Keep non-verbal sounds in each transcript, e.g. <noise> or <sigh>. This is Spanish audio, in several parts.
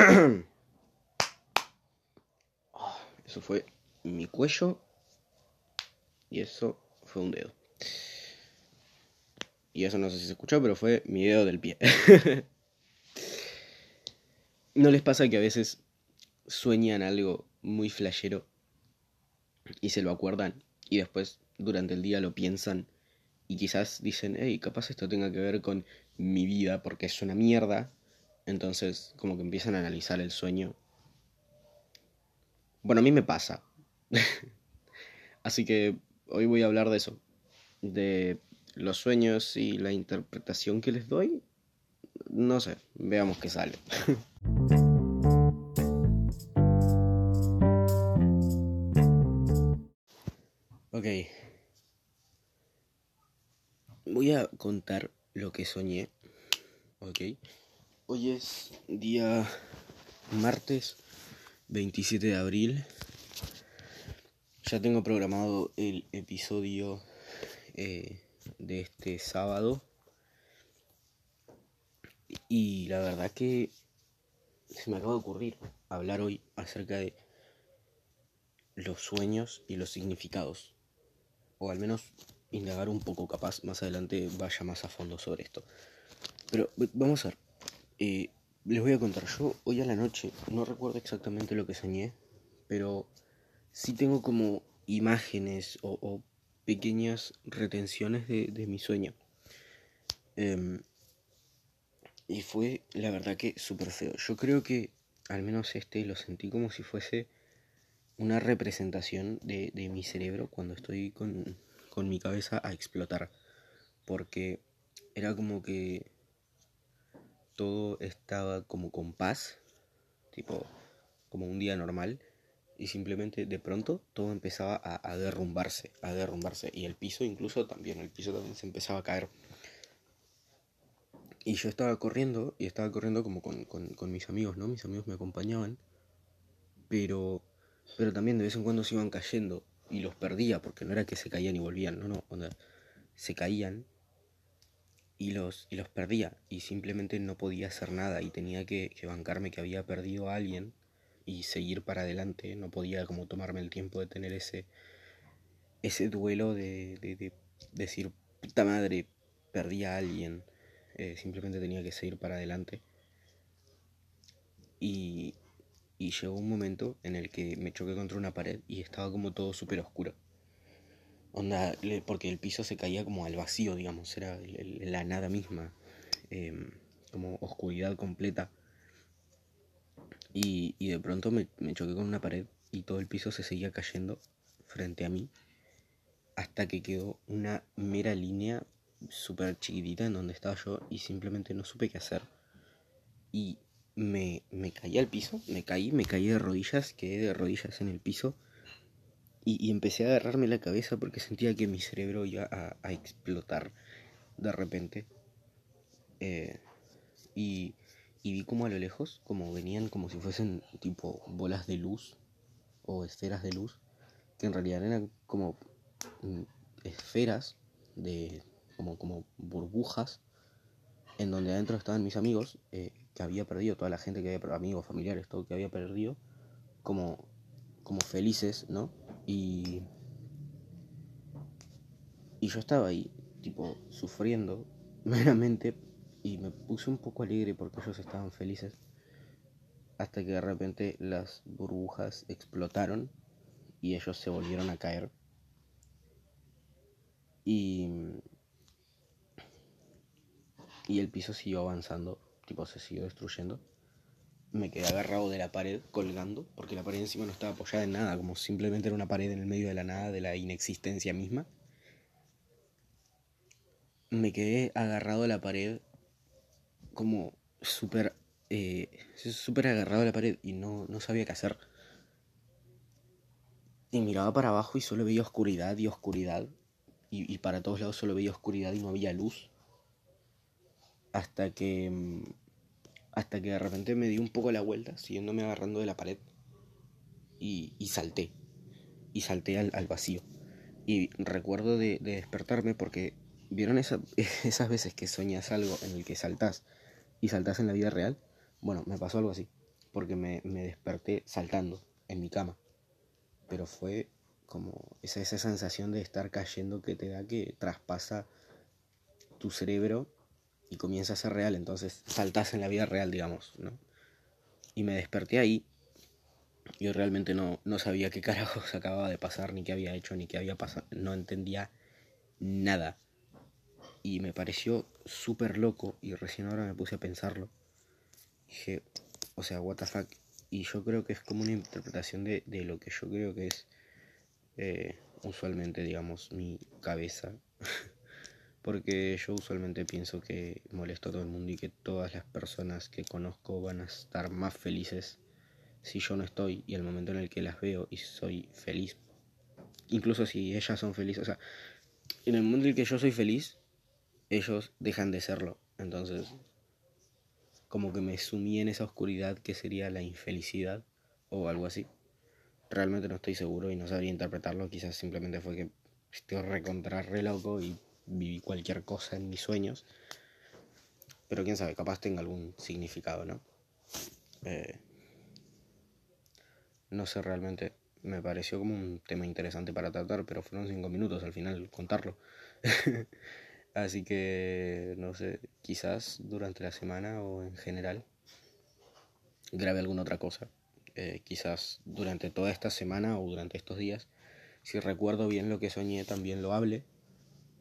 <clears throat> Ah, eso fue mi cuello y eso fue un dedo. Y eso no sé si se escuchó, pero fue mi dedo del pie. <laughs> ¿No les pasa que a veces sueñan algo muy flashero y se lo acuerdan y después durante el día lo piensan y quizás dicen, hey, capaz esto tenga que ver con mi vida porque es una mierda? Entonces como que empiezan a analizar el sueño. Bueno, a mí me pasa. <laughs> Así que hoy voy a hablar de eso, de los sueños y la interpretación que les doy. No sé, veamos qué sale. <laughs> ok. Voy a contar lo que soñé. Ok. Hoy es día martes 27 de abril ya tengo programado el episodio eh, de este sábado. Y la verdad que se me acaba de ocurrir hablar hoy acerca de los sueños y los significados. O al menos indagar un poco, capaz más adelante vaya más a fondo sobre esto. Pero vamos a ver. Eh, les voy a contar. Yo hoy a la noche no recuerdo exactamente lo que soñé, pero sí tengo como imágenes o, pequeñas retenciones de, mi sueño. Em, y fue la verdad que súper feo. Yo creo que al menos este lo sentí como si fuese una representación de, mi cerebro cuando estoy con, con mi cabeza a explotar. Porque era como que todo estaba como con paz, tipo como un día normal y simplemente de pronto todo empezaba a, derrumbarse, a derrumbarse y el piso incluso también, el piso también se empezaba a caer. Y yo estaba corriendo y estaba corriendo como con, mis amigos, ¿no? Mis amigos me acompañaban, pero, pero también de vez en cuando se iban cayendo y los perdía porque no era que se caían y volvían, no, no, se caían y los, y los perdía y simplemente no podía hacer nada y tenía que, bancarme que había perdido a alguien y seguir para adelante. No podía como tomarme el tiempo de tener ese, ese duelo de, de, decir, puta madre, perdí a alguien. Eh, simplemente tenía que seguir para adelante. Y, y llegó un momento en el que me choqué contra una pared y estaba como todo súper oscuro. Onda, porque el piso se caía como al vacío, digamos, era la nada misma, em, como oscuridad completa. Y, y de pronto me, me choqué con una pared y todo el piso se seguía cayendo frente a mí hasta que quedó una mera línea súper chiquitita en donde estaba yo y simplemente no supe qué hacer. Y me, me caí al piso, me caí, me caí de rodillas, quedé de rodillas en el piso y, empecé a agarrarme la cabeza porque sentía que mi cerebro iba a, explotar de repente. Eh, y vi como a lo lejos, como venían como si fuesen tipo bolas de luz o esferas de luz, que en realidad eran como mm, esferas de como, como burbujas, en donde adentro estaban mis amigos, eh, que había perdido, toda la gente que había, amigos, familiares, todo que había perdido, como, como felices, ¿no? Y, y yo estaba ahí, tipo, sufriendo <laughs> meramente y me puse un poco alegre porque ellos estaban felices hasta que de repente las burbujas explotaron y ellos se volvieron a caer. Y y el piso siguió avanzando tipo se siguió destruyendo me quedé agarrado de la pared colgando porque la pared encima no estaba apoyada en nada como simplemente era una pared en el medio de la nada de la inexistencia misma me quedé agarrado a la pared como súper eh, súper agarrado a la pared y no, no sabía qué hacer. Y miraba para abajo y solo veía oscuridad y oscuridad. Y, y, para todos lados solo veía oscuridad y no había luz. Hasta que. Hasta que de repente me di un poco la vuelta, siguiéndome agarrando de la pared. Y, salté. Y salté al, al, vacío. Y recuerdo de, de despertarme porque. ¿Vieron esa, <laughs> esas veces que soñas algo en el que saltás y saltas en la vida real. Bueno, me pasó algo así. porque me, me desperté saltando en mi cama. Pero fue como esa, esa sensación de estar cayendo que te da que traspasa tu cerebro y comienza a ser real, entonces saltas en la vida real, digamos, ¿no? Y me desperté ahí. Yo realmente no, no sabía qué carajos <laughs> acababa de pasar, ni qué había hecho, ni qué había pasado. No entendía nada. Y me pareció súper loco y recién ahora me puse a pensarlo. Dije, o sea, what the fuck. Y yo creo que es como una interpretación de, de lo que yo creo que es eh, usualmente, digamos, mi cabeza. <laughs> Porque yo usualmente pienso que molesto a todo el mundo y que todas las personas que conozco van a estar más felices si yo no estoy y el momento en el que las veo y soy feliz. Incluso si ellas son felices. O sea, en el momento en el que yo soy feliz, ellos dejan de serlo. Entonces, como que me sumí en esa oscuridad que sería la infelicidad o algo así. Realmente no estoy seguro y no sabría interpretarlo. Quizás simplemente fue que estoy recontra re loco y viví cualquier cosa en mis sueños. Pero quién sabe, capaz tenga algún significado, ¿no? Eh, no sé realmente. Me pareció como un tema interesante para tratar, pero fueron cinco minutos al final contarlo. <laughs> Así que, no sé, quizás durante la semana o en general grabe alguna otra cosa. Eh, quizás durante toda esta semana o durante estos días, si recuerdo bien lo que soñé, también lo hable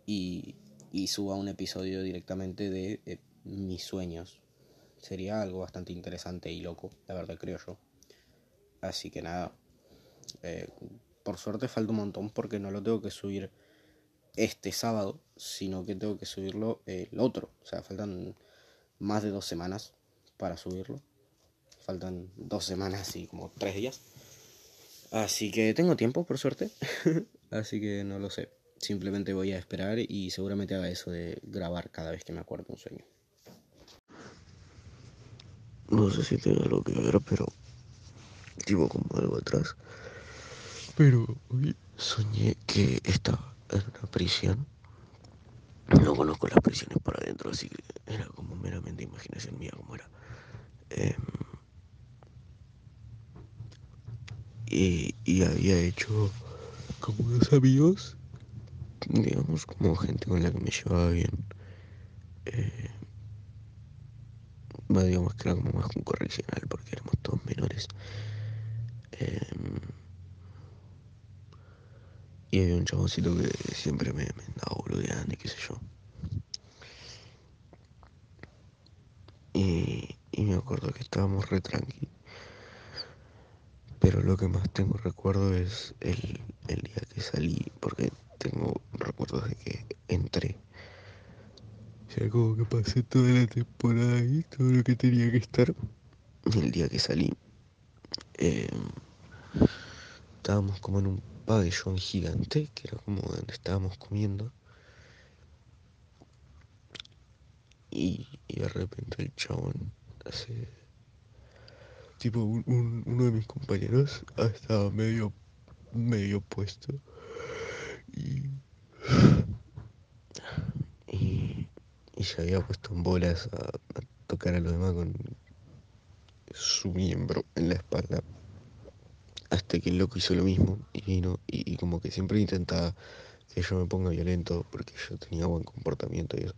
y, y suba un episodio directamente de eh, mis sueños. Sería algo bastante interesante y loco, la verdad creo yo. Así que nada, eh, por suerte falta un montón porque no lo tengo que subir este sábado, sino que tengo que subirlo el otro. O sea, faltan más de dos semanas para subirlo. Faltan dos semanas y como tres días. Así que tengo tiempo, por suerte. <laughs> Así que no lo sé. Simplemente voy a esperar y seguramente haga eso de grabar cada vez que me acuerdo un sueño. No sé si tiene algo que ver, pero tipo como algo atrás. Pero hoy soñé que estaba en una prisión. No conozco las prisiones para adentro, así que era como meramente imaginación mía como era. Eh, y, y había hecho como unos amigos digamos, como gente con la que me llevaba bien. Eh, digamos que era como más un correccional porque éramos todos menores. Eh, y había un chaboncito que siempre me, me andaba boludeando y qué sé yo. Y, me acuerdo que estábamos re tranqui. Pero lo que más tengo recuerdo es el, el día que salí, porque tengo recuerdos de que entré. O sea, como que pasé toda la temporada ahí, todo lo que tenía que estar. El día que salí, eh, estábamos como en un pabellón gigante, que era como donde estábamos comiendo. Y, y de repente el chabón hace... Tipo, un, un, uno de mis compañeros estaba medio, medio puesto y, y, se había puesto en bolas a, tocar a los demás con su miembro en la espalda. Hasta que el loco hizo lo mismo y vino y, como que siempre intentaba que yo me ponga violento porque yo tenía buen comportamiento y eso.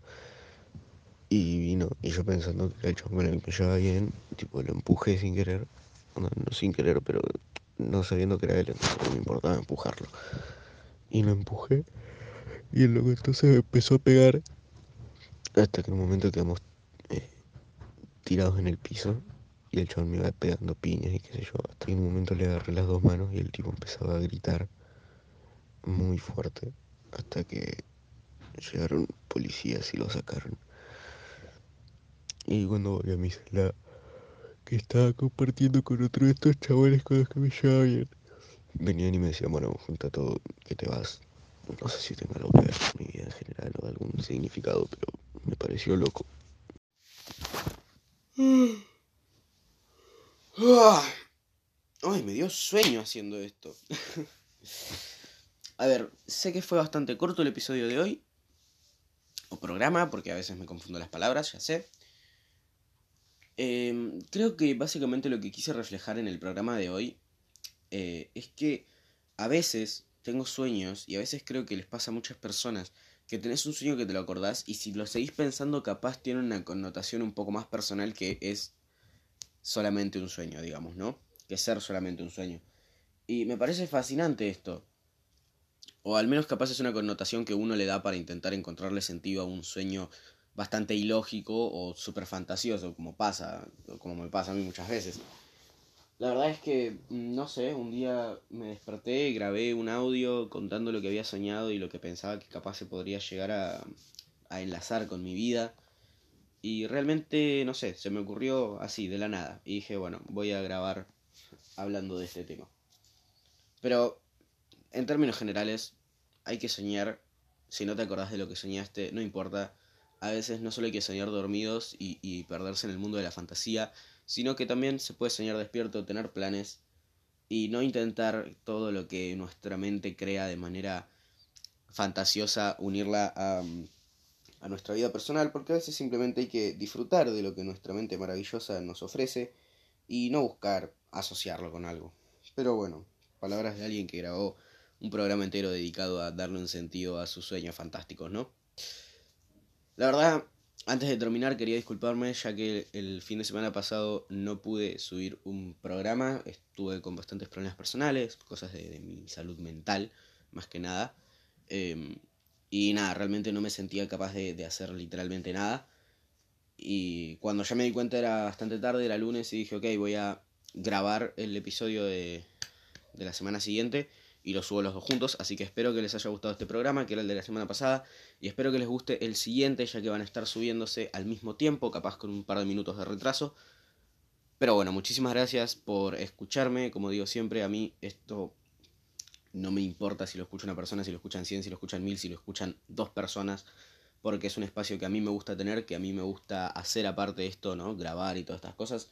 Y vino, y yo pensando que el chabón con el que llevaba bien, tipo lo empujé sin querer, no, no sin querer, pero no sabiendo que era él, me importaba empujarlo y lo empujé. Y el loco entonces empezó a pegar hasta que un momento quedamos eh, tirados en el piso y el chabón me iba pegando piñas y qué sé yo. Hasta que en un momento le agarré las dos manos y el tipo empezaba a gritar muy fuerte hasta que llegaron policías y lo sacaron. Y cuando volví a mi celda, que estaba compartiendo con otro de estos chavales con los que me llevaba bien venían y me decían, bueno, junta todo, que te vas. No sé si tenga algo que ver con mi vida en general o algún significado, pero me pareció loco. Ay, me dio sueño haciendo esto. <laughs> A ver, sé que fue bastante corto el episodio de hoy. O programa, porque a veces me confundo las palabras, ya sé. Em, creo que básicamente lo que quise reflejar en el programa de hoy eh, es que a veces tengo sueños y a veces creo que les pasa a muchas personas que tenés un sueño que te lo acordás y si lo seguís pensando capaz tiene una connotación un poco más personal que es solamente un sueño, digamos, ¿no? Que ser solamente un sueño. Y me parece fascinante esto. O al menos capaz es una connotación que uno le da para intentar encontrarle sentido a un sueño bastante ilógico o súper fantasioso, como pasa, como me pasa a mí muchas veces. La verdad es que, mm, no sé, un día me desperté y grabé un audio contando lo que había soñado y lo que pensaba que capaz se podría llegar a, a enlazar con mi vida. Y realmente, no sé, se me ocurrió así, de la nada. Y dije, bueno, voy a grabar hablando de este tema. Pero, en términos generales, hay que soñar. Si no te acordás de lo que soñaste, no importa a veces no solo hay que soñar dormidos y, perderse en el mundo de la fantasía, sino que también se puede soñar despierto, tener planes y no intentar todo lo que nuestra mente crea de manera fantasiosa, unirla a, a nuestra vida personal, porque a veces simplemente hay que disfrutar de lo que nuestra mente maravillosa nos ofrece y no buscar asociarlo con algo. Pero bueno, palabras de alguien que grabó un programa entero dedicado a darle un sentido a sus sueños fantásticos, ¿no? La verdad, antes de terminar quería disculparme ya que el fin de semana pasado no pude subir un programa, estuve con bastantes problemas personales, cosas de, mi salud mental, más que nada. Em, y nada, realmente no me sentía capaz de, hacer literalmente nada. Y cuando ya me di cuenta era bastante tarde, era lunes y dije, ok, voy a grabar el episodio de, de la semana siguiente y los subo los dos juntos. Así que espero que les haya gustado este programa, que era el de la semana pasada. Y espero que les guste el siguiente, ya que van a estar subiéndose al mismo tiempo, capaz con un par de minutos de retraso. Pero bueno, muchísimas gracias por escucharme. Como digo siempre, a mí esto no me importa si lo escucha una persona, si lo escuchan 100, si lo escuchan 1000, si lo escuchan dos personas. Porque es un espacio que a mí me gusta tener, que a mí me gusta hacer aparte de esto, ¿no? Grabar y todas estas cosas.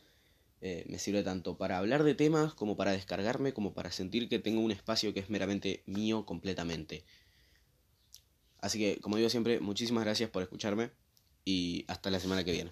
Eh, me sirve tanto para hablar de temas como para descargarme, como para sentir que tengo un espacio que es meramente mío completamente. Así que, como digo siempre, muchísimas gracias por escucharme y hasta la semana que viene.